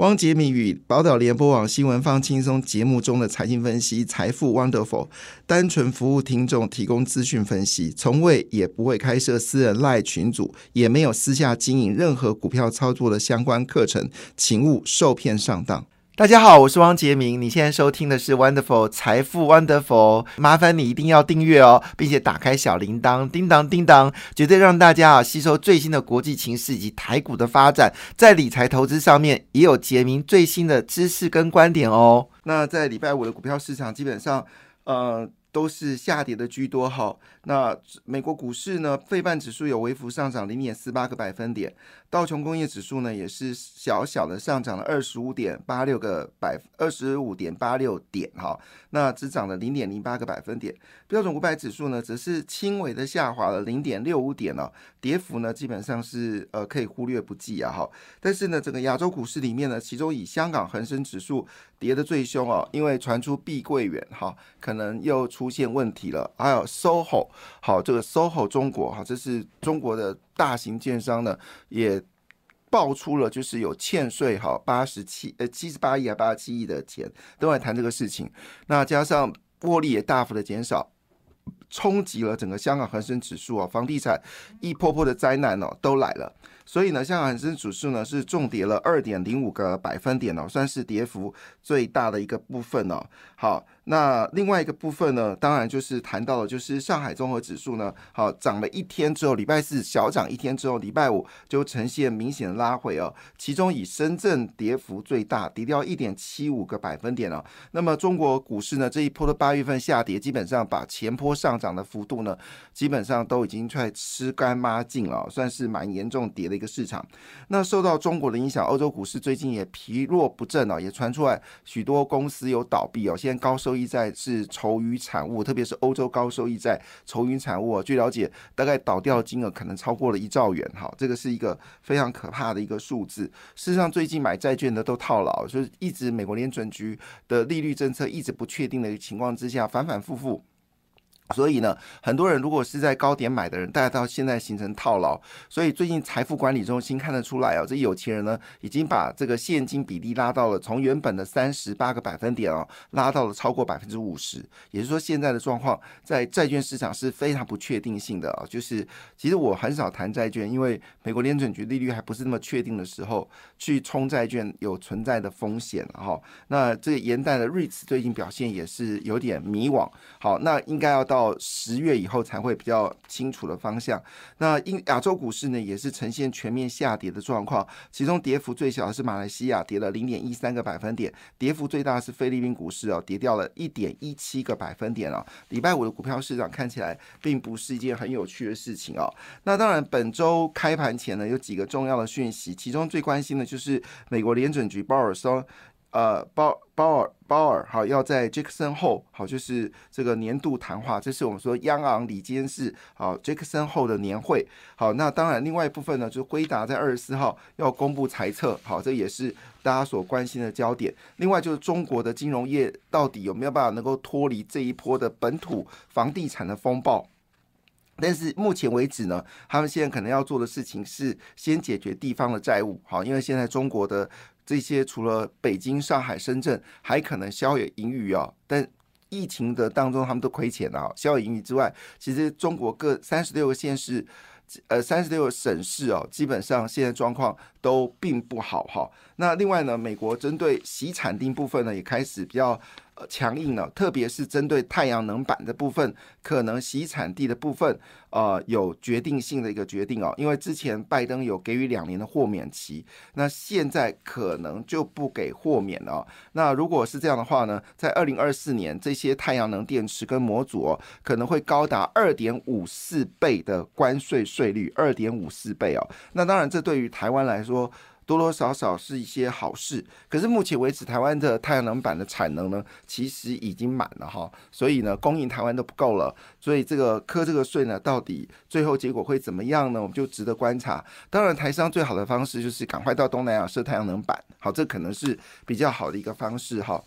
汪杰明与宝岛联播网新闻放轻松节目中的财经分析，财富 Wonderful，单纯服务听众，提供资讯分析，从未也不会开设私人赖群组，也没有私下经营任何股票操作的相关课程，请勿受骗上当。大家好，我是汪杰明。你现在收听的是 Wonderful 财富 Wonderful，麻烦你一定要订阅哦，并且打开小铃铛，叮当叮当，绝对让大家啊吸收最新的国际情势以及台股的发展，在理财投资上面也有杰明最新的知识跟观点哦。那在礼拜五的股票市场，基本上呃都是下跌的居多哈。那美国股市呢，费半指数有微幅上涨零点四八个百分点。道琼工业指数呢，也是小小的上涨了二十五点八六个百二十五点八六点哈，那只涨了零点零八个百分点。标准五百指数呢，则是轻微的下滑了零点六五点哦，跌幅呢基本上是呃可以忽略不计啊哈。但是呢，整个亚洲股市里面呢，其中以香港恒生指数跌得最凶哦，因为传出碧桂园哈可能又出现问题了，还有 SOHO 好这个 SOHO 中国哈，这是中国的。大型券商呢也爆出了，就是有欠税哈八十七呃七十八亿啊八十七亿的钱都在谈这个事情，那加上获利也大幅的减少，冲击了整个香港恒生指数啊，房地产一波波的灾难哦都来了。所以呢，香港恒生指数呢是重跌了二点零五个百分点哦，算是跌幅最大的一个部分哦。好，那另外一个部分呢，当然就是谈到了，就是上海综合指数呢，好涨了一天之后，礼拜四小涨一天之后，礼拜五就呈现明显的拉回哦。其中以深圳跌幅最大，跌掉一点七五个百分点哦。那么中国股市呢，这一波的八月份下跌，基本上把前波上涨的幅度呢，基本上都已经快吃干抹净了，算是蛮严重跌的。一个市场，那受到中国的影响，欧洲股市最近也疲弱不振哦，也传出来许多公司有倒闭哦。现高收益债是愁余产物，特别是欧洲高收益债愁云产物。据了解，大概倒掉的金额可能超过了一兆元哈，这个是一个非常可怕的一个数字。事实上，最近买债券的都套牢，就是一直美国联准局的利率政策一直不确定的情况之下，反反复复。所以呢，很多人如果是在高点买的人，大家到现在形成套牢。所以最近财富管理中心看得出来哦，这有钱人呢已经把这个现金比例拉到了从原本的三十八个百分点哦，拉到了超过百分之五十。也就是说，现在的状况在债券市场是非常不确定性的啊。就是其实我很少谈债券，因为美国联准局利率还不是那么确定的时候，去冲债券有存在的风险哈。那这个延代的瑞慈最近表现也是有点迷惘。好，那应该要到。到十月以后才会比较清楚的方向。那英亚洲股市呢，也是呈现全面下跌的状况。其中跌幅最小的是马来西亚，跌了零点一三个百分点；跌幅最大的是菲律宾股市哦，跌掉了一点一七个百分点哦。礼拜五的股票市场看起来并不是一件很有趣的事情哦。那当然，本周开盘前呢，有几个重要的讯息，其中最关心的就是美国联准局鲍尔说。呃，鲍鲍尔鲍尔好，要在杰克森后好，就是这个年度谈话，这是我们说央行里监事好杰克森后的年会好。那当然，另外一部分呢，就是辉达在二十四号要公布财测好，这也是大家所关心的焦点。另外就是中国的金融业到底有没有办法能够脱离这一波的本土房地产的风暴？但是目前为止呢，他们现在可能要做的事情是先解决地方的债务好，因为现在中国的。这些除了北京、上海、深圳，还可能稍有盈余哦。但疫情的当中，他们都亏钱了。稍有盈余之外，其实中国各三十六个县市，呃，三十六个省市哦，基本上现在状况都并不好哈。那另外呢，美国针对洗产地部分呢，也开始比较。强硬了，特别是针对太阳能板的部分，可能洗产地的部分，呃，有决定性的一个决定哦。因为之前拜登有给予两年的豁免期，那现在可能就不给豁免了。那如果是这样的话呢，在二零二四年，这些太阳能电池跟模组哦，可能会高达二点五四倍的关税税率，二点五四倍哦。那当然，这对于台湾来说。多多少少是一些好事，可是目前为止，台湾的太阳能板的产能呢，其实已经满了哈，所以呢，供应台湾都不够了，所以这个科这个税呢，到底最后结果会怎么样呢？我们就值得观察。当然，台商最好的方式就是赶快到东南亚设太阳能板，好，这可能是比较好的一个方式哈。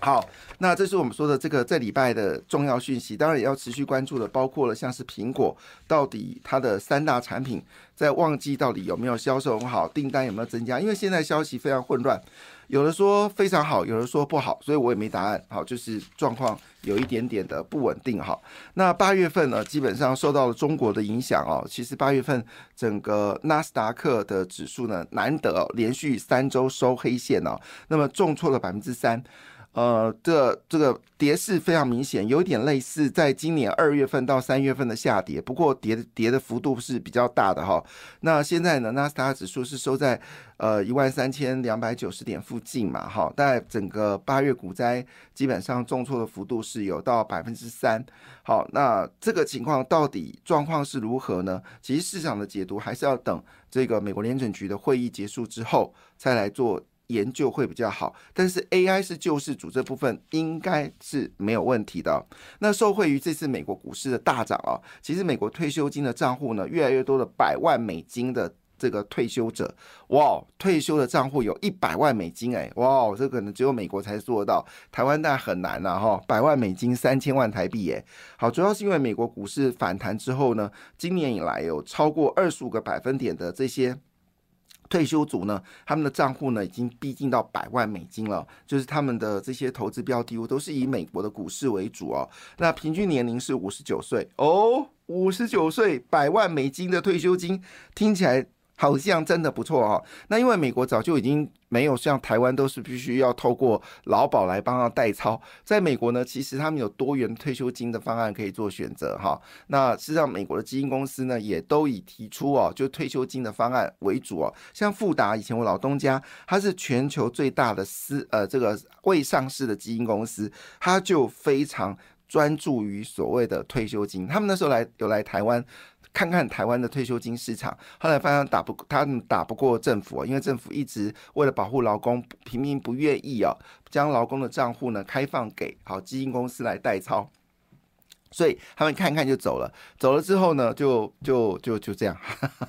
好，那这是我们说的这个这礼拜的重要讯息，当然也要持续关注的，包括了像是苹果到底它的三大产品在旺季到底有没有销售很好，订单有没有增加？因为现在消息非常混乱，有的说非常好，有的说不好，所以我也没答案。好，就是状况有一点点的不稳定。哈，那八月份呢，基本上受到了中国的影响哦。其实八月份整个纳斯达克的指数呢，难得连续三周收黑线哦，那么重挫了百分之三。呃，这这个跌势非常明显，有点类似在今年二月份到三月份的下跌，不过跌跌的幅度是比较大的哈。那现在呢，纳斯达克指数是收在呃一万三千两百九十点附近嘛，哈。在整个八月股灾基本上重挫的幅度是有到百分之三。好，那这个情况到底状况是如何呢？其实市场的解读还是要等这个美国联准局的会议结束之后再来做。研究会比较好，但是 AI 是救世主这部分应该是没有问题的。那受惠于这次美国股市的大涨啊，其实美国退休金的账户呢，越来越多的百万美金的这个退休者，哇，退休的账户有一百万美金哎，哇，这可能只有美国才做得到，台湾那很难呐哈，百万美金三千万台币哎，好，主要是因为美国股市反弹之后呢，今年以来有超过二十五个百分点的这些。退休族呢，他们的账户呢已经逼近到百万美金了，就是他们的这些投资标的物都是以美国的股市为主哦。那平均年龄是五十九岁哦，五十九岁百万美金的退休金，听起来。好像真的不错哦。那因为美国早就已经没有像台湾都是必须要透过劳保来帮他代操，在美国呢，其实他们有多元退休金的方案可以做选择哈。那事实上，美国的基金公司呢，也都以提出哦，就退休金的方案为主哦。像富达以前我老东家，它是全球最大的私呃这个未上市的基金公司，它就非常专注于所谓的退休金。他们那时候来有来台湾。看看台湾的退休金市场，后来发现打不，他们打不过政府，因为政府一直为了保护劳工，平民不愿意啊，将劳工的账户呢开放给好基金公司来代操。所以他们看看就走了，走了之后呢，就就就就这样。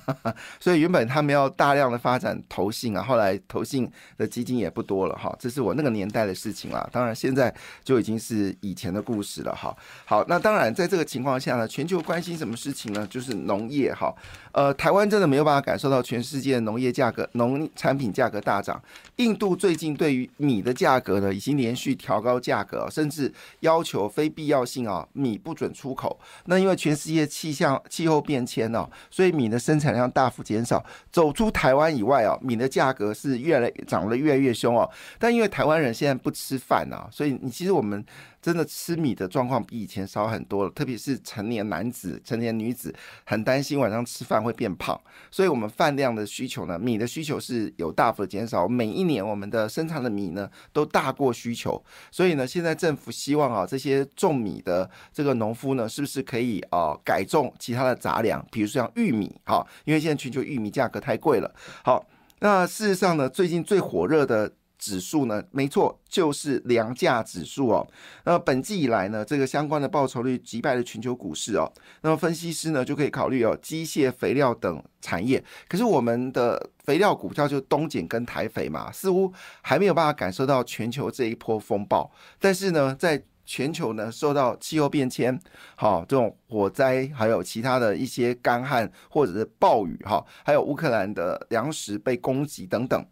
所以原本他们要大量的发展投信啊，后来投信的基金也不多了哈。这是我那个年代的事情了。当然现在就已经是以前的故事了哈。好，那当然在这个情况下呢，全球关心什么事情呢？就是农业哈。呃，台湾真的没有办法感受到全世界农业价格、农产品价格大涨。印度最近对于米的价格呢，已经连续调高价格，甚至要求非必要性啊米不准出口。那因为全世界气象气候变迁哦，所以米的生产量大幅减少。走出台湾以外哦，米的价格是越来涨得越来越凶哦。但因为台湾人现在不吃饭啊，所以你其实我们。真的吃米的状况比以前少很多了，特别是成年男子、成年女子很担心晚上吃饭会变胖，所以我们饭量的需求呢，米的需求是有大幅的减少。每一年我们的生产的米呢都大过需求，所以呢，现在政府希望啊，这些种米的这个农夫呢，是不是可以啊改种其他的杂粮，比如说像玉米哈，因为现在全球玉米价格太贵了。好，那事实上呢，最近最火热的。指数呢，没错，就是粮价指数哦。那本季以来呢，这个相关的报酬率击败了全球股市哦。那么分析师呢，就可以考虑哦，机械、肥料等产业。可是我们的肥料股票就东碱跟台肥嘛，似乎还没有办法感受到全球这一波风暴。但是呢，在全球呢，受到气候变迁、好这种火灾，还有其他的一些干旱或者是暴雨哈，还有乌克兰的粮食被攻击等等。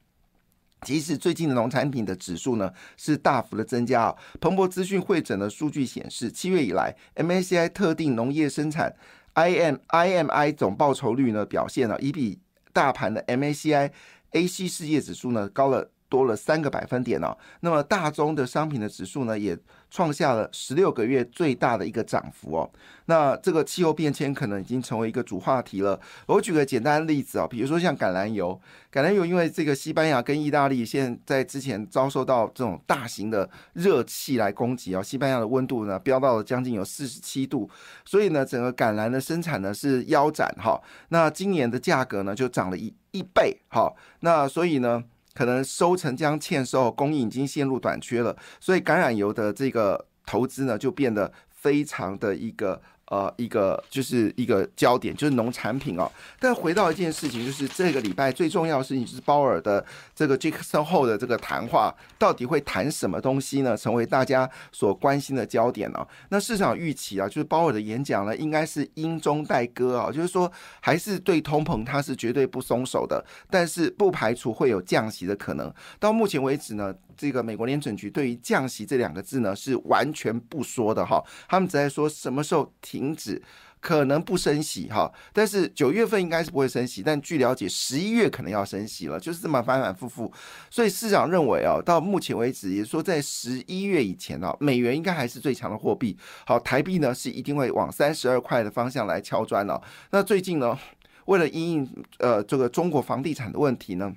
即使最近的农产品的指数呢是大幅的增加啊，彭博资讯会诊的数据显示，七月以来，MACI 特定农业生产 IM IMI 总报酬率呢表现了，已比大盘的 MACI AC 世界指数呢高了。多了三个百分点哦，那么大宗的商品的指数呢，也创下了十六个月最大的一个涨幅哦。那这个气候变迁可能已经成为一个主话题了。我举个简单的例子啊，比如说像橄榄油，橄榄油因为这个西班牙跟意大利现在之前遭受到这种大型的热气来攻击啊，西班牙的温度呢飙到了将近有四十七度，所以呢，整个橄榄的生产呢是腰斩哈。那今年的价格呢就涨了一一倍哈。那所以呢。可能收成将欠收，供应已经陷入短缺了，所以橄榄油的这个投资呢，就变得非常的一个呃，一个就是一个焦点，就是农产品哦。但回到一件事情，就是这个礼拜最重要的事情，就是鲍尔的这个杰克森后的这个谈话，到底会谈什么东西呢？成为大家所关心的焦点呢？那市场预期啊，就是鲍尔的演讲呢，应该是英中带歌啊，就是说还是对通膨他是绝对不松手的，但是不排除会有降息的可能。到目前为止呢，这个美国联准局对于降息这两个字呢，是完全不说的哈，他们只在说什么时候。停止可能不升息哈，但是九月份应该是不会升息，但据了解十一月可能要升息了，就是这么反反复复。所以市场认为啊，到目前为止，也说在十一月以前啊，美元应该还是最强的货币。好，台币呢是一定会往三十二块的方向来敲砖了。那最近呢，为了因应呃这个中国房地产的问题呢？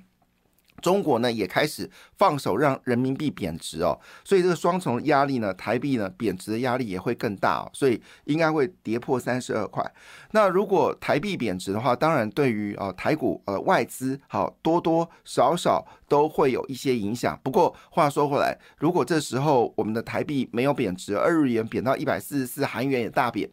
中国呢也开始放手让人民币贬值哦，所以这个双重压力呢，台币呢贬值的压力也会更大哦，所以应该会跌破三十二块。那如果台币贬值的话，当然对于呃台股呃外资好多多少少都会有一些影响。不过话说回来，如果这时候我们的台币没有贬值，二日元贬到一百四十四，韩元也大贬，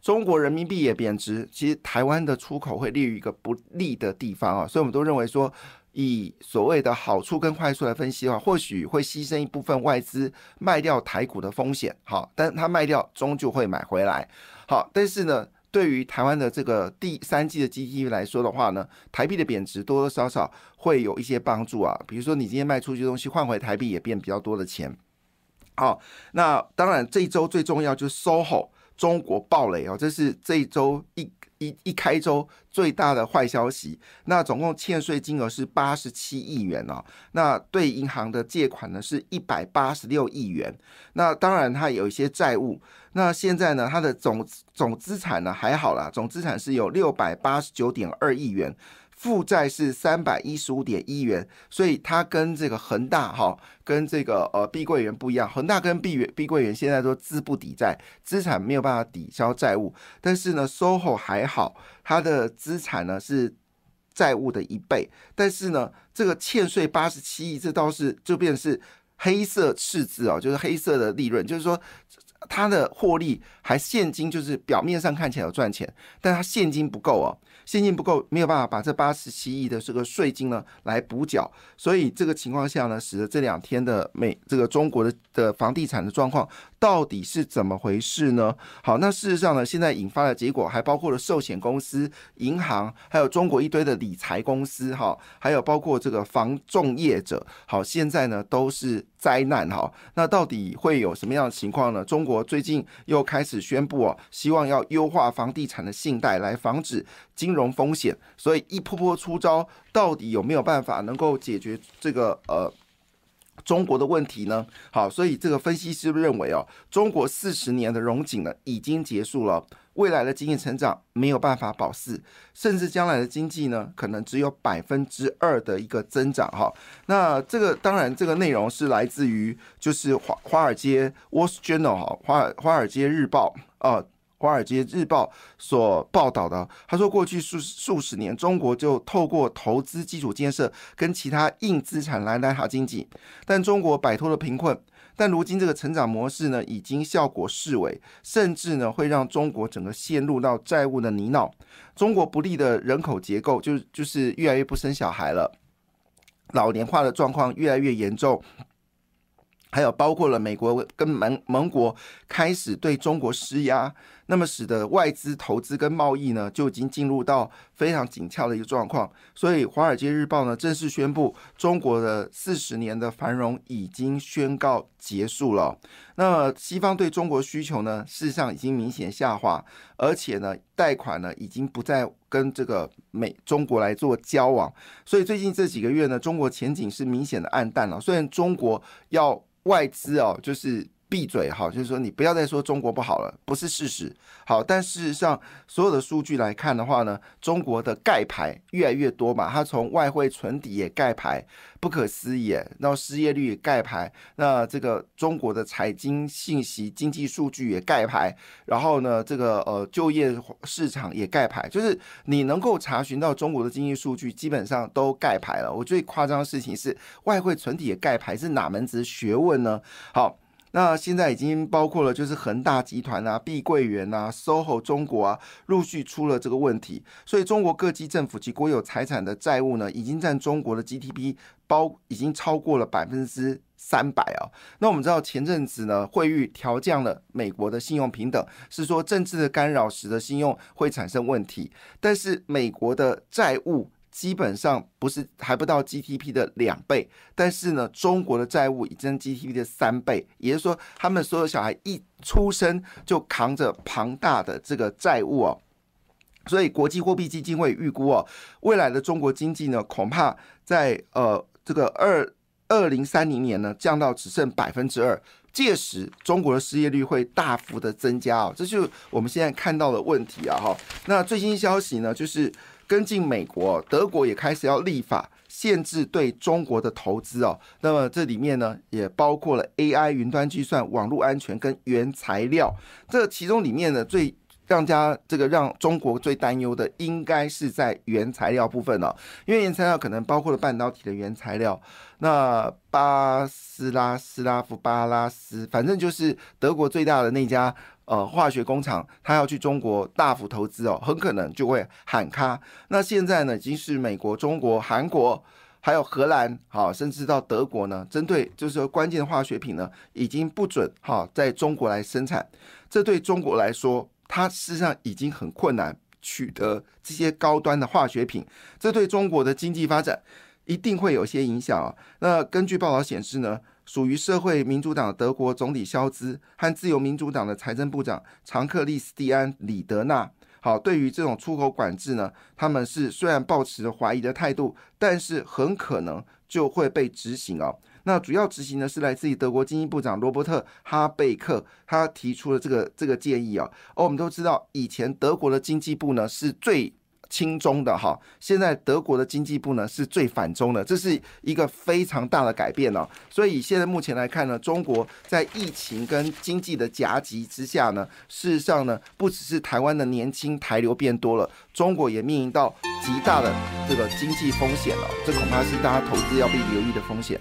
中国人民币也贬值，其实台湾的出口会立于一个不利的地方啊，所以我们都认为说。以所谓的好处跟坏处来分析的话，或许会牺牲一部分外资卖掉台股的风险，好，但他卖掉终究会买回来，好，但是呢，对于台湾的这个第三季的 GDP 来说的话呢，台币的贬值多多少少会有一些帮助啊，比如说你今天卖出去的东西换回台币也变比较多的钱，好，那当然这一周最重要就是 SOHO 中国暴雷哦，这是这一周一。一一开周最大的坏消息，那总共欠税金额是八十七亿元哦。那对银行的借款呢是一百八十六亿元。那当然它有一些债务。那现在呢，它的总总资产呢还好啦，总资产是有六百八十九点二亿元。负债是三百一十五点一元，所以它跟这个恒大哈，跟这个呃碧桂园不一样。恒大跟碧碧桂园现在都资不抵债，资产没有办法抵消债务。但是呢，SOHO 还好，它的资产呢是债务的一倍。但是呢，这个欠税八十七亿，这倒是就变是黑色赤字哦，就是黑色的利润，就是说它的获利还现金，就是表面上看起来有赚钱，但它现金不够哦。现金不够，没有办法把这八十七亿的这个税金呢来补缴，所以这个情况下呢，使得这两天的美这个中国的的房地产的状况到底是怎么回事呢？好，那事实上呢，现在引发的结果还包括了寿险公司、银行，还有中国一堆的理财公司，哈，还有包括这个房仲业者，好，现在呢都是灾难哈。那到底会有什么样的情况呢？中国最近又开始宣布哦，希望要优化房地产的信贷，来防止金。融风险，所以一波波出招，到底有没有办法能够解决这个呃中国的问题呢？好，所以这个分析师认为哦，中国四十年的融景呢已经结束了，未来的经济成长没有办法保四，甚至将来的经济呢可能只有百分之二的一个增长哈。那这个当然这个内容是来自于就是华华尔街 Wall Street Journal 哈华华尔街日报啊。《华尔街日报》所报道的，他说，过去数数十年，中国就透过投资基础建设跟其他硬资产来拉好经济，但中国摆脱了贫困，但如今这个成长模式呢，已经效果式微，甚至呢，会让中国整个陷入到债务的泥淖。中国不利的人口结构，就就是越来越不生小孩了，老年化的状况越来越严重。还有包括了美国跟盟盟国开始对中国施压，那么使得外资投资跟贸易呢就已经进入到非常紧俏的一个状况。所以《华尔街日报》呢正式宣布，中国的四十年的繁荣已经宣告结束了。那西方对中国需求呢，事实上已经明显下滑，而且呢贷款呢已经不再跟这个美中国来做交往。所以最近这几个月呢，中国前景是明显的暗淡了。虽然中国要外资哦，就是闭嘴哈，就是说你不要再说中国不好了，不是事实。好，但事实上所有的数据来看的话呢，中国的盖牌越来越多嘛，它从外汇存底也盖牌，不可思议。然后失业率也盖牌，那这个中国的财经信息、经济数据也盖牌，然后呢，这个呃就业市场也盖牌，就是你能够查询到中国的经济数据，基本上都盖牌了。我最夸张的事情是外汇存底也盖牌，是哪门子学问呢？好。那现在已经包括了就是恒大集团啊、碧桂园啊、SOHO 中国啊，陆续出了这个问题，所以中国各级政府及国有财产的债务呢，已经占中国的 GDP 包已经超过了百分之三百啊。那我们知道前阵子呢，惠誉调降了美国的信用平等，是说政治的干扰使得信用会产生问题，但是美国的债务。基本上不是还不到 GDP 的两倍，但是呢，中国的债务已经 GDP 的三倍，也就是说，他们所有小孩一出生就扛着庞大的这个债务哦。所以，国际货币基金会预估哦，未来的中国经济呢，恐怕在呃这个二二零三零年呢，降到只剩百分之二，届时中国的失业率会大幅的增加哦，这就是我们现在看到的问题啊哈。那最新消息呢，就是。跟进美国，德国也开始要立法限制对中国的投资哦。那么这里面呢，也包括了 AI、云端计算、网络安全跟原材料。这其中里面呢，最让家这个让中国最担忧的，应该是在原材料部分了。因为原材料可能包括了半导体的原材料。那巴斯拉斯拉夫巴拉斯，反正就是德国最大的那家。呃，化学工厂他要去中国大幅投资哦，很可能就会喊卡。那现在呢，已经是美国、中国、韩国，还有荷兰，好，甚至到德国呢，针对就是说关键的化学品呢，已经不准哈在中国来生产。这对中国来说，它事实上已经很困难取得这些高端的化学品。这对中国的经济发展一定会有些影响啊。那根据报道显示呢。属于社会民主党的德国总理肖兹和自由民主党的财政部长常克利斯蒂安里德纳，好，对于这种出口管制呢，他们是虽然抱持着怀疑的态度，但是很可能就会被执行哦。那主要执行呢是来自于德国经济部长罗伯特哈贝克，他提出了这个这个建议啊。而我们都知道，以前德国的经济部呢是最。轻中的哈，现在德国的经济部呢是最反中的，这是一个非常大的改变哦。所以现在目前来看呢，中国在疫情跟经济的夹击之下呢，事实上呢，不只是台湾的年轻台流变多了，中国也面临到极大的这个经济风险了，这恐怕是大家投资要被留意的风险。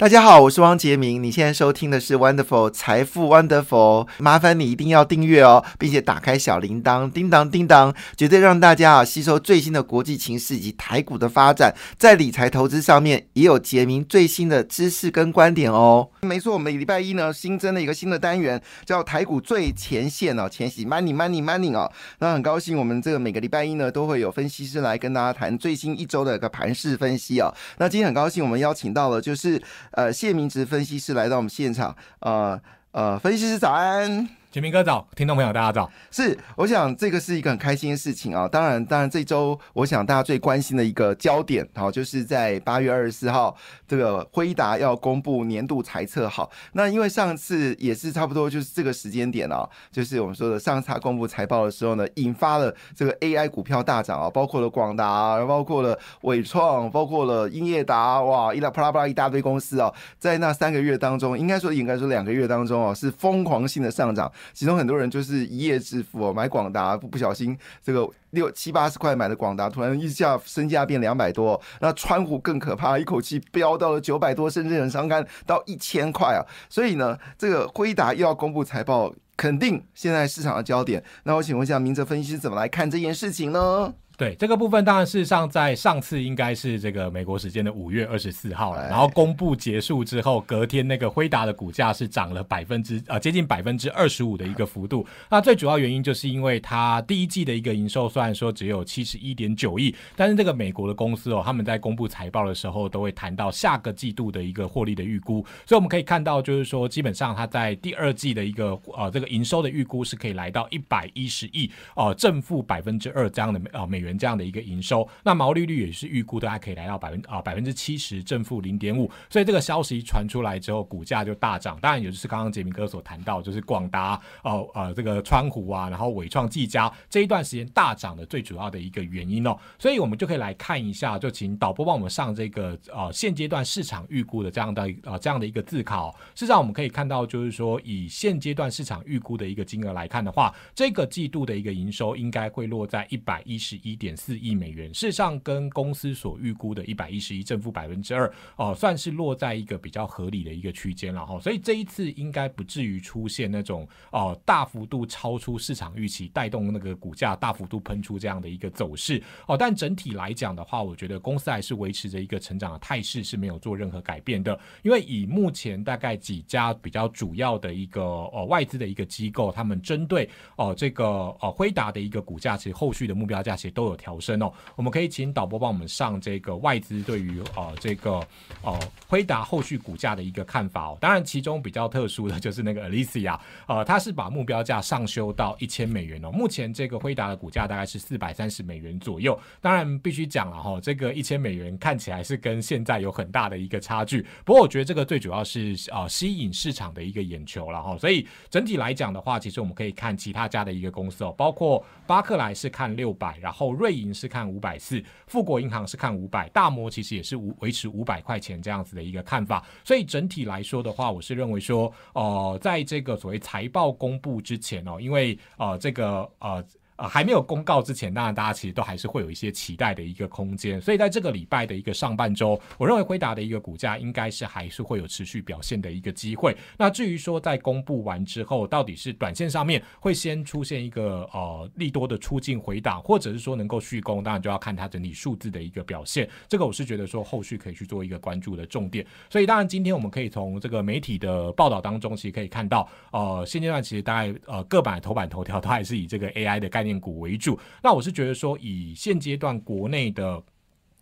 大家好，我是汪杰明。你现在收听的是 Wonderful 财富 Wonderful，麻烦你一定要订阅哦，并且打开小铃铛，叮当叮当，绝对让大家啊吸收最新的国际情势以及台股的发展，在理财投资上面也有杰明最新的知识跟观点哦。没错，我们礼拜一呢新增了一个新的单元，叫台股最前线哦，前夕 Money Money Money 哦。那很高兴，我们这个每个礼拜一呢都会有分析师来跟大家谈最新一周的一个盘势分析哦。那今天很高兴，我们邀请到了就是。呃，谢明植分析师来到我们现场，呃呃，分析师早安。杰明哥早，听众朋友大家早。是，我想这个是一个很开心的事情啊。当然，当然这周我想大家最关心的一个焦点，好，就是在八月二十四号，这个辉达要公布年度财测。好，那因为上次也是差不多就是这个时间点啊，就是我们说的上次他公布财报的时候呢，引发了这个 AI 股票大涨啊，包括了广达，包括了伟创，包括了英业达，哇，一大啪啦啪啦一大堆公司啊，在那三个月当中，应该说应该说两个月当中哦，是疯狂性的上涨。其中很多人就是一夜致富哦，买广达不不小心这个六七八十块买的广达，突然一下身价变两百多。那川湖更可怕，一口气飙到了九百多，甚至很伤肝到一千块啊！所以呢，这个辉达又要公布财报，肯定现在市场的焦点。那我请问一下，明哲分析师怎么来看这件事情呢？对这个部分，当然事实上在上次应该是这个美国时间的五月二十四号了，然后公布结束之后，隔天那个辉达的股价是涨了百分之呃接近百分之二十五的一个幅度。那最主要原因就是因为它第一季的一个营收虽然说只有七十一点九亿，但是这个美国的公司哦，他们在公布财报的时候都会谈到下个季度的一个获利的预估，所以我们可以看到就是说基本上它在第二季的一个呃这个营收的预估是可以来到一百一十亿哦正负百分之二这样的啊美元。这样的一个营收，那毛利率也是预估大概可以来到百分啊百分之七十，正负零点五。所以这个消息传出来之后，股价就大涨。当然，也就是刚刚杰明哥所谈到，就是广达哦呃这个川湖啊，然后伟创、技嘉这一段时间大涨的最主要的一个原因哦。所以我们就可以来看一下，就请导播帮我们上这个呃现阶段市场预估的这样的呃这样的一个字考。事实上，我们可以看到，就是说以现阶段市场预估的一个金额来看的话，这个季度的一个营收应该会落在一百一十一。点四亿美元，事实上跟公司所预估的一百一十一正负百分之二哦，算是落在一个比较合理的一个区间了哈。所以这一次应该不至于出现那种哦大幅度超出市场预期，带动那个股价大幅度喷出这样的一个走势哦。但整体来讲的话，我觉得公司还是维持着一个成长的态势，是没有做任何改变的。因为以目前大概几家比较主要的一个呃外资的一个机构，他们针对哦这个哦辉达的一个股价，其实后续的目标价其实都有调升哦。我们可以请导播帮我们上这个外资对于呃这个呃辉达后续股价的一个看法哦。当然，其中比较特殊的就是那个 Alicia，呃，它是把目标价上修到一千美元哦。目前这个辉达的股价大概是四百三十美元左右。当然，必须讲了哈，这个一千美元看起来是跟现在有很大的一个差距。不过，我觉得这个最主要是呃吸引市场的一个眼球了哈。所以整体来讲的话，其实我们可以看其他家的一个公司哦，包括巴克莱是看六百，然后瑞银是看五百四，富国银行是看五百，大摩其实也是五维持五百块钱这样子的一个看法。所以整体来说的话，我是认为说，呃，在这个所谓财报公布之前哦，因为呃这个呃。呃，还没有公告之前，当然大家其实都还是会有一些期待的一个空间。所以在这个礼拜的一个上半周，我认为辉达的一个股价应该是还是会有持续表现的一个机会。那至于说在公布完之后，到底是短线上面会先出现一个呃利多的出境回档，或者是说能够续攻，当然就要看它整体数字的一个表现。这个我是觉得说后续可以去做一个关注的重点。所以当然今天我们可以从这个媒体的报道当中，其实可以看到，呃，现阶段其实大概呃各版头版头条都还是以这个 AI 的概念。股为主，那我是觉得说，以现阶段国内的。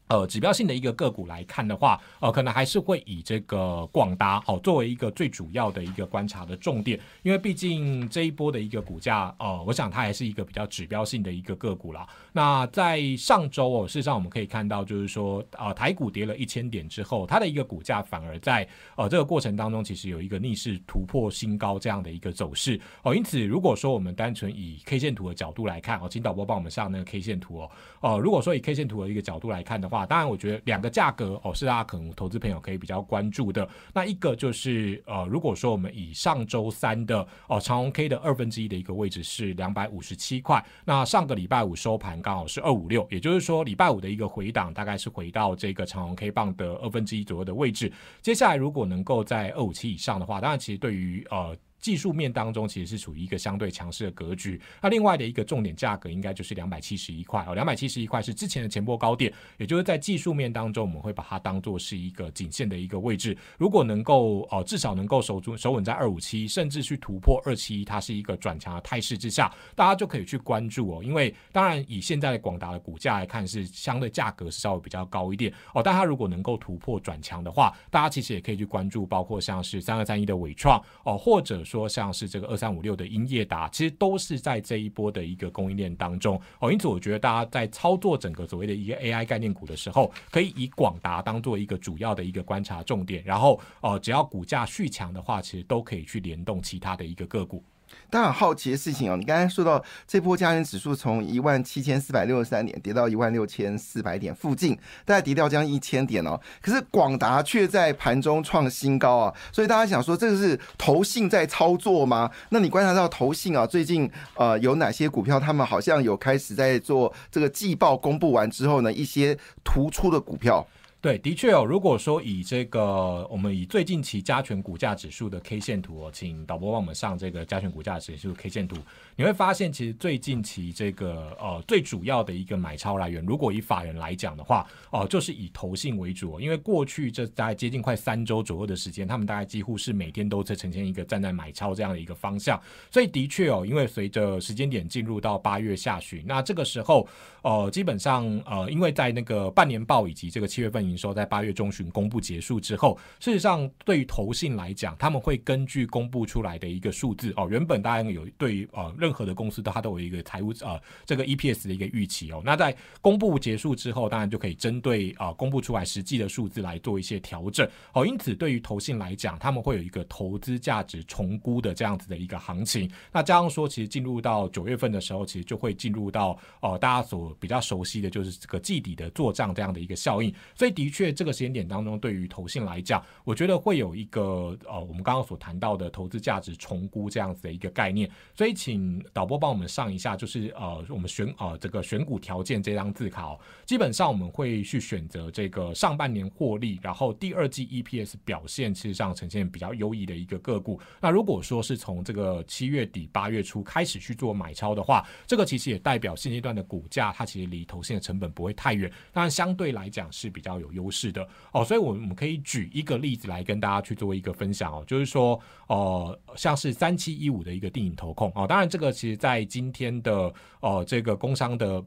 呃，指标性的一个个股来看的话，呃，可能还是会以这个广达好作为一个最主要的一个观察的重点，因为毕竟这一波的一个股价，呃，我想它还是一个比较指标性的一个个股啦。那在上周哦，事实上我们可以看到，就是说，呃，台股跌了一千点之后，它的一个股价反而在呃这个过程当中，其实有一个逆势突破新高这样的一个走势哦。因此，如果说我们单纯以 K 线图的角度来看哦，请导播帮我们上那个 K 线图哦，哦，如果说以 K 线图的一个角度来看的话，啊，当然，我觉得两个价格哦是大家可能投资朋友可以比较关注的。那一个就是呃，如果说我们以上周三的哦长虹 K 的二分之一的一个位置是两百五十七块，那上个礼拜五收盘刚好是二五六，也就是说礼拜五的一个回档大概是回到这个长虹 K 棒的二分之一左右的位置。接下来如果能够在二五七以上的话，当然其实对于呃。技术面当中其实是处于一个相对强势的格局。那另外的一个重点价格应该就是两百七十一块哦，两百七十一块是之前的前波高点，也就是在技术面当中，我们会把它当做是一个颈线的一个位置。如果能够哦，至少能够守住守稳在二五七，甚至去突破二七一，它是一个转强的态势之下，大家就可以去关注哦。因为当然以现在的广达的股价来看，是相对价格是稍微比较高一点哦。但它如果能够突破转强的话，大家其实也可以去关注，包括像是三二三一的伟创哦，或者说。像是这个二三五六的英业达，其实都是在这一波的一个供应链当中哦，因此我觉得大家在操作整个所谓的一个 AI 概念股的时候，可以以广达当做一个主要的一个观察重点，然后哦，只要股价续强的话，其实都可以去联动其他的一个个股。大家很好奇的事情哦，你刚才说到这波加权指数从一万七千四百六十三点跌到一万六千四百点附近，大概跌掉将近一千点哦。可是广达却在盘中创新高啊，所以大家想说这个是投信在操作吗？那你观察到投信啊，最近呃有哪些股票，他们好像有开始在做这个季报公布完之后呢，一些突出的股票。对，的确哦。如果说以这个，我们以最近期加权股价指数的 K 线图哦，请导播帮我们上这个加权股价指数 K 线图，你会发现，其实最近期这个呃最主要的一个买超来源，如果以法人来讲的话，哦，就是以投信为主。因为过去这大概接近快三周左右的时间，他们大概几乎是每天都在呈现一个站在买超这样的一个方向。所以的确哦，因为随着时间点进入到八月下旬，那这个时候，呃，基本上呃，因为在那个半年报以及这个七月份。营收在八月中旬公布结束之后，事实上对于投信来讲，他们会根据公布出来的一个数字哦，原本大家有对于呃任何的公司它都有一个财务呃这个 EPS 的一个预期哦。那在公布结束之后，当然就可以针对啊公布出来实际的数字来做一些调整哦。因此对于投信来讲，他们会有一个投资价值重估的这样子的一个行情。那加上说，其实进入到九月份的时候，其实就会进入到哦大家所比较熟悉的就是这个季底的做账这样的一个效应。所以的确这个时间点当中，对于投信来讲，我觉得会有一个呃，我们刚刚所谈到的投资价值重估这样子的一个概念。所以，请导播帮我们上一下，就是呃，我们选呃这个选股条件这张字卡，哦基本上我们会去选择这个上半年获利，然后第二季 EPS 表现其实上呈现比较优异的一个个股。那如果说是从这个七月底八月初开始去做买超的话，这个其实也代表现阶段的股价它其实离投信的成本不会太远，当然相对来讲是比较有优势的哦。所以，我们可以举一个例子来跟大家去做一个分享哦，就是说，呃，像是三七一五的一个电影投控哦，当然这个其实在今天的呃这个工商的。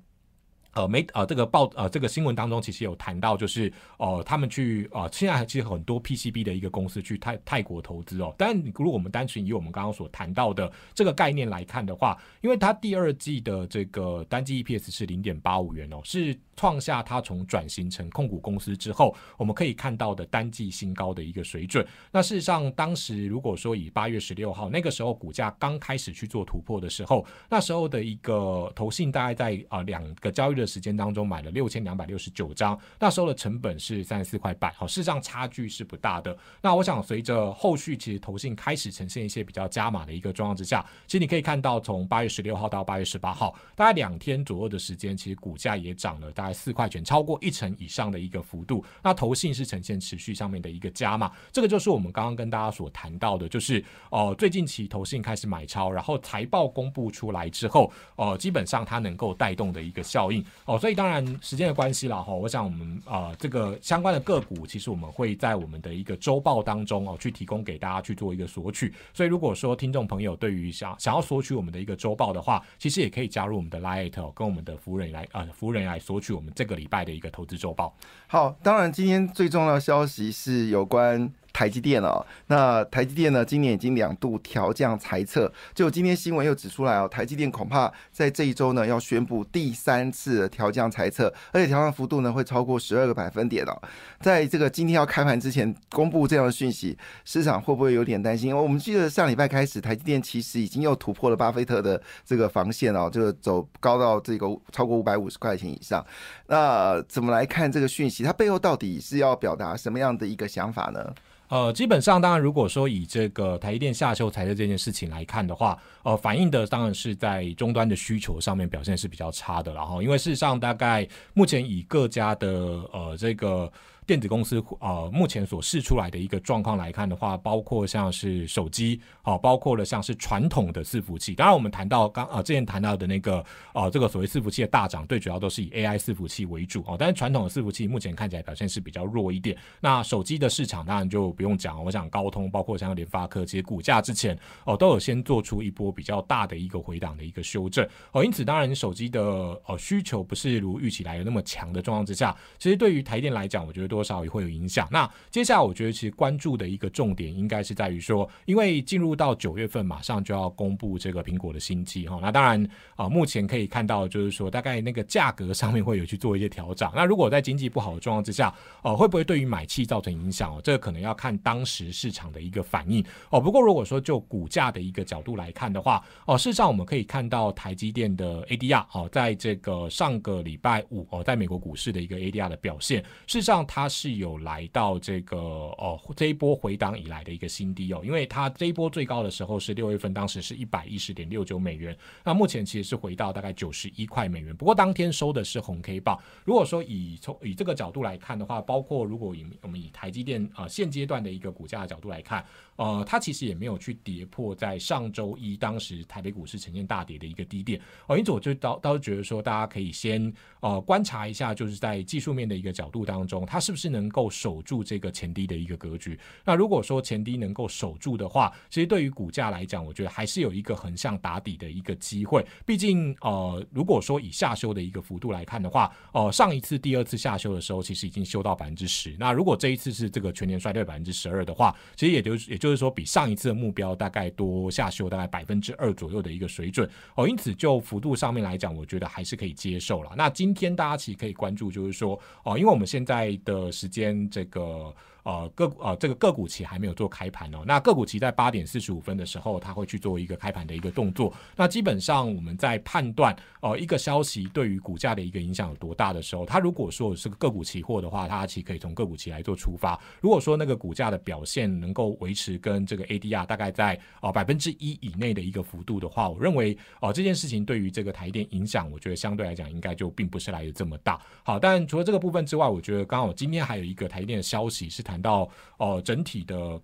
呃，没呃，这个报呃，这个新闻当中其实有谈到，就是哦，他们去啊，现在其实很多 PCB 的一个公司去泰泰国投资哦。但如果我们单纯以我们刚刚所谈到的这个概念来看的话，因为它第二季的这个单季 EPS 是零点八五元哦，是创下它从转型成控股公司之后，我们可以看到的单季新高的一个水准。那事实上，当时如果说以八月十六号那个时候股价刚开始去做突破的时候，那时候的一个投信大概在啊两个交易的时间当中买了六千两百六十九张，那时候的成本是三十四块半，好，事实上差距是不大的。那我想随着后续其实投信开始呈现一些比较加码的一个状况之下，其实你可以看到从八月十六号到八月十八号，大概两天左右的时间，其实股价也涨了大概四块钱，超过一成以上的一个幅度。那投信是呈现持续上面的一个加码，这个就是我们刚刚跟大家所谈到的，就是哦，最近期投信开始买超，然后财报公布出来之后，哦，基本上它能够带动的一个效应，哦，所以。当然时间的关系了哈，我想我们啊这个相关的个股，其实我们会在我们的一个周报当中哦去提供给大家去做一个索取。所以如果说听众朋友对于想想要索取我们的一个周报的话，其实也可以加入我们的 Lite 跟我们的服务人来啊服务人来索取我们这个礼拜的一个投资周报。好，当然今天最重要的消息是有关。台积电哦，那台积电呢？今年已经两度调降财测，就今天新闻又指出来哦，台积电恐怕在这一周呢要宣布第三次调降财测，而且调降幅度呢会超过十二个百分点哦。在这个今天要开盘之前公布这样的讯息，市场会不会有点担心？我们记得上礼拜开始，台积电其实已经又突破了巴菲特的这个防线哦，就走高到这个超过五百五十块钱以上。那怎么来看这个讯息？它背后到底是要表达什么样的一个想法呢？呃，基本上，当然，如果说以这个台积电下修财测这件事情来看的话，呃，反映的当然是在终端的需求上面表现是比较差的，然后，因为事实上，大概目前以各家的呃这个。电子公司呃，目前所试出来的一个状况来看的话，包括像是手机，哦，包括了像是传统的伺服器。当然，我们谈到刚呃之前谈到的那个呃这个所谓伺服器的大涨，最主要都是以 AI 伺服器为主哦。但是传统的伺服器目前看起来表现是比较弱一点。那手机的市场当然就不用讲，我想高通包括像联发科，其实股价之前哦都有先做出一波比较大的一个回档的一个修正哦。因此，当然手机的呃需求不是如预期来的那么强的状况之下，其实对于台电来讲，我觉得都。多少也会有影响。那接下来，我觉得其实关注的一个重点应该是在于说，因为进入到九月份，马上就要公布这个苹果的新机哈。那当然啊，目前可以看到就是说，大概那个价格上面会有去做一些调整。那如果在经济不好的状况之下，哦，会不会对于买气造成影响哦？这个可能要看当时市场的一个反应哦。不过如果说就股价的一个角度来看的话，哦，事实上我们可以看到台积电的 ADR 哦，在这个上个礼拜五哦，在美国股市的一个 ADR 的表现，事实上它。是有来到这个哦这一波回档以来的一个新低哦，因为它这一波最高的时候是六月份，当时是一百一十点六九美元，那目前其实是回到大概九十一块美元。不过当天收的是红 K 棒。如果说以从以这个角度来看的话，包括如果以我们以台积电啊现阶段的一个股价的角度来看。呃，它其实也没有去跌破在上周一当时台北股市呈现大跌的一个低点哦，因此我就倒倒是觉得说，大家可以先呃观察一下，就是在技术面的一个角度当中，它是不是能够守住这个前低的一个格局。那如果说前低能够守住的话，其实对于股价来讲，我觉得还是有一个横向打底的一个机会。毕竟呃，如果说以下修的一个幅度来看的话，呃，上一次、第二次下修的时候，其实已经修到百分之十。那如果这一次是这个全年衰退百分之十二的话，其实也就也就。就是说，比上一次的目标大概多下修大概百分之二左右的一个水准哦，因此就幅度上面来讲，我觉得还是可以接受了。那今天大家其实可以关注，就是说哦，因为我们现在的时间这个。呃个呃这个个股期还没有做开盘哦。那个股期在八点四十五分的时候，它会去做一个开盘的一个动作。那基本上我们在判断呃一个消息对于股价的一个影响有多大的时候，它如果说是个股期货的话，它其实可以从个股期来做出发。如果说那个股价的表现能够维持跟这个 ADR 大概在呃百分之一以内的一个幅度的话，我认为哦这件事情对于这个台电影响，我觉得相对来讲应该就并不是来的这么大。好，但除了这个部分之外，我觉得刚好今天还有一个台电的消息是谈到哦整体的。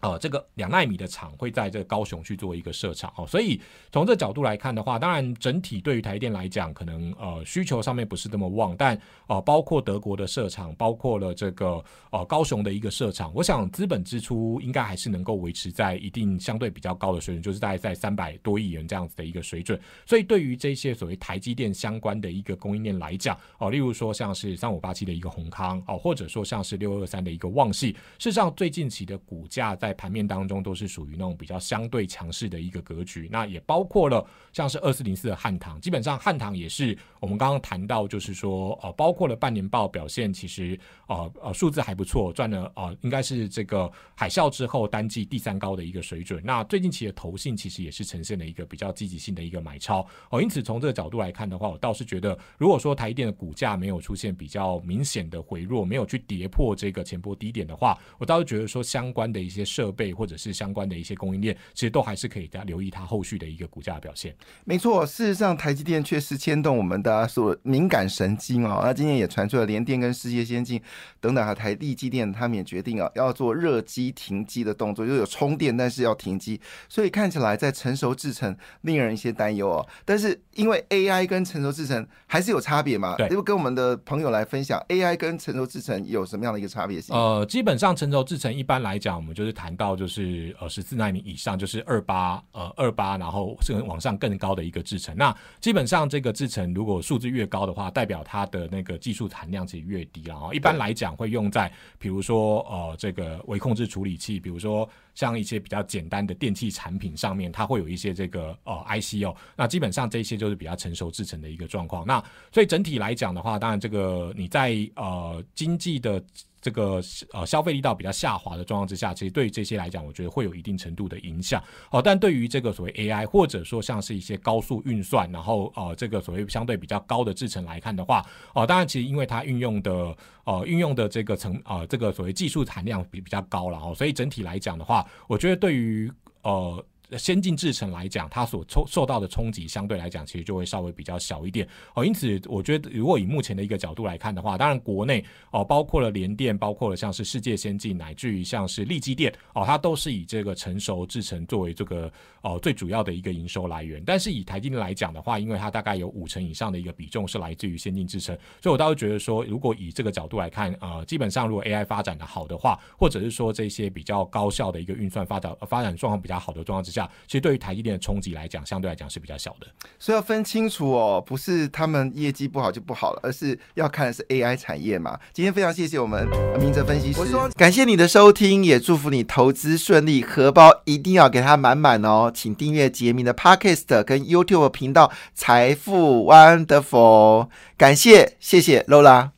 呃，这个两纳米的厂会在这个高雄去做一个设厂哦，所以从这角度来看的话，当然整体对于台电来讲，可能呃需求上面不是那么旺，但呃包括德国的设厂，包括了这个呃高雄的一个设厂，我想资本支出应该还是能够维持在一定相对比较高的水准，就是大概在三百多亿元这样子的一个水准。所以对于这些所谓台积电相关的一个供应链来讲，哦，例如说像是三五八七的一个宏康哦，或者说像是六二三的一个旺系，事实上最近期的股价在在盘面当中都是属于那种比较相对强势的一个格局，那也包括了像是二四零四的汉唐，基本上汉唐也是我们刚刚谈到，就是说呃，包括了半年报表现，其实呃呃数字还不错，赚了呃应该是这个海啸之后单季第三高的一个水准。那最近期的投信其实也是呈现了一个比较积极性的一个买超哦，因此从这个角度来看的话，我倒是觉得，如果说台电的股价没有出现比较明显的回落，没有去跌破这个前波低点的话，我倒是觉得说相关的一些设备。或者是相关的一些供应链，其实都还是可以大家留意它后续的一个股价表现。没错，事实上台积电确实牵动我们大家所敏感神经哦。那今天也传出了联电跟世界先进等等，还台地机电，他们也决定啊要做热机停机的动作，就有充电，但是要停机。所以看起来在成熟制程令人一些担忧哦。但是因为 AI 跟成熟制程还是有差别嘛？对，就跟我们的朋友来分享 AI 跟成熟制程有什么样的一个差别性？呃，基本上成熟制程一般来讲，我们就是谈到就是。呃十四纳米以上，就是二八呃二八，然后是往上更高的一个制程。那基本上这个制程如果数字越高的话，代表它的那个技术含量其实越低。然后一般来讲会用在比如说呃这个微控制处理器，比如说像一些比较简单的电器产品上面，它会有一些这个呃 IC 哦。那基本上这些就是比较成熟制程的一个状况。那所以整体来讲的话，当然这个你在呃经济的。这个呃消费力道比较下滑的状况之下，其实对于这些来讲，我觉得会有一定程度的影响。哦，但对于这个所谓 AI 或者说像是一些高速运算，然后呃这个所谓相对比较高的制程来看的话，哦，当然其实因为它运用的呃运用的这个层啊这个所谓技术含量比比较高了哦，所以整体来讲的话，我觉得对于呃。先进制程来讲，它所受受到的冲击相对来讲，其实就会稍微比较小一点哦。因此，我觉得如果以目前的一个角度来看的话，当然国内哦，包括了联电，包括了像是世界先进，乃至于像是力基电哦，它都是以这个成熟制程作为这个哦最主要的一个营收来源。但是以台积电来讲的话，因为它大概有五成以上的一个比重是来自于先进制程，所以我倒是觉得说，如果以这个角度来看，呃，基本上如果 AI 发展的好的话，或者是说这些比较高效的一个运算发展发展状况比较好的状况之下。其实对于台积电的冲击来讲，相对来讲是比较小的，所以要分清楚哦，不是他们业绩不好就不好了，而是要看的是 AI 产业嘛。今天非常谢谢我们明哲分析师，感谢你的收听，也祝福你投资顺利，荷包一定要给它满满哦。请订阅杰明的 Podcast 跟 YouTube 频道财富 Wonderful，感谢谢谢 Lola。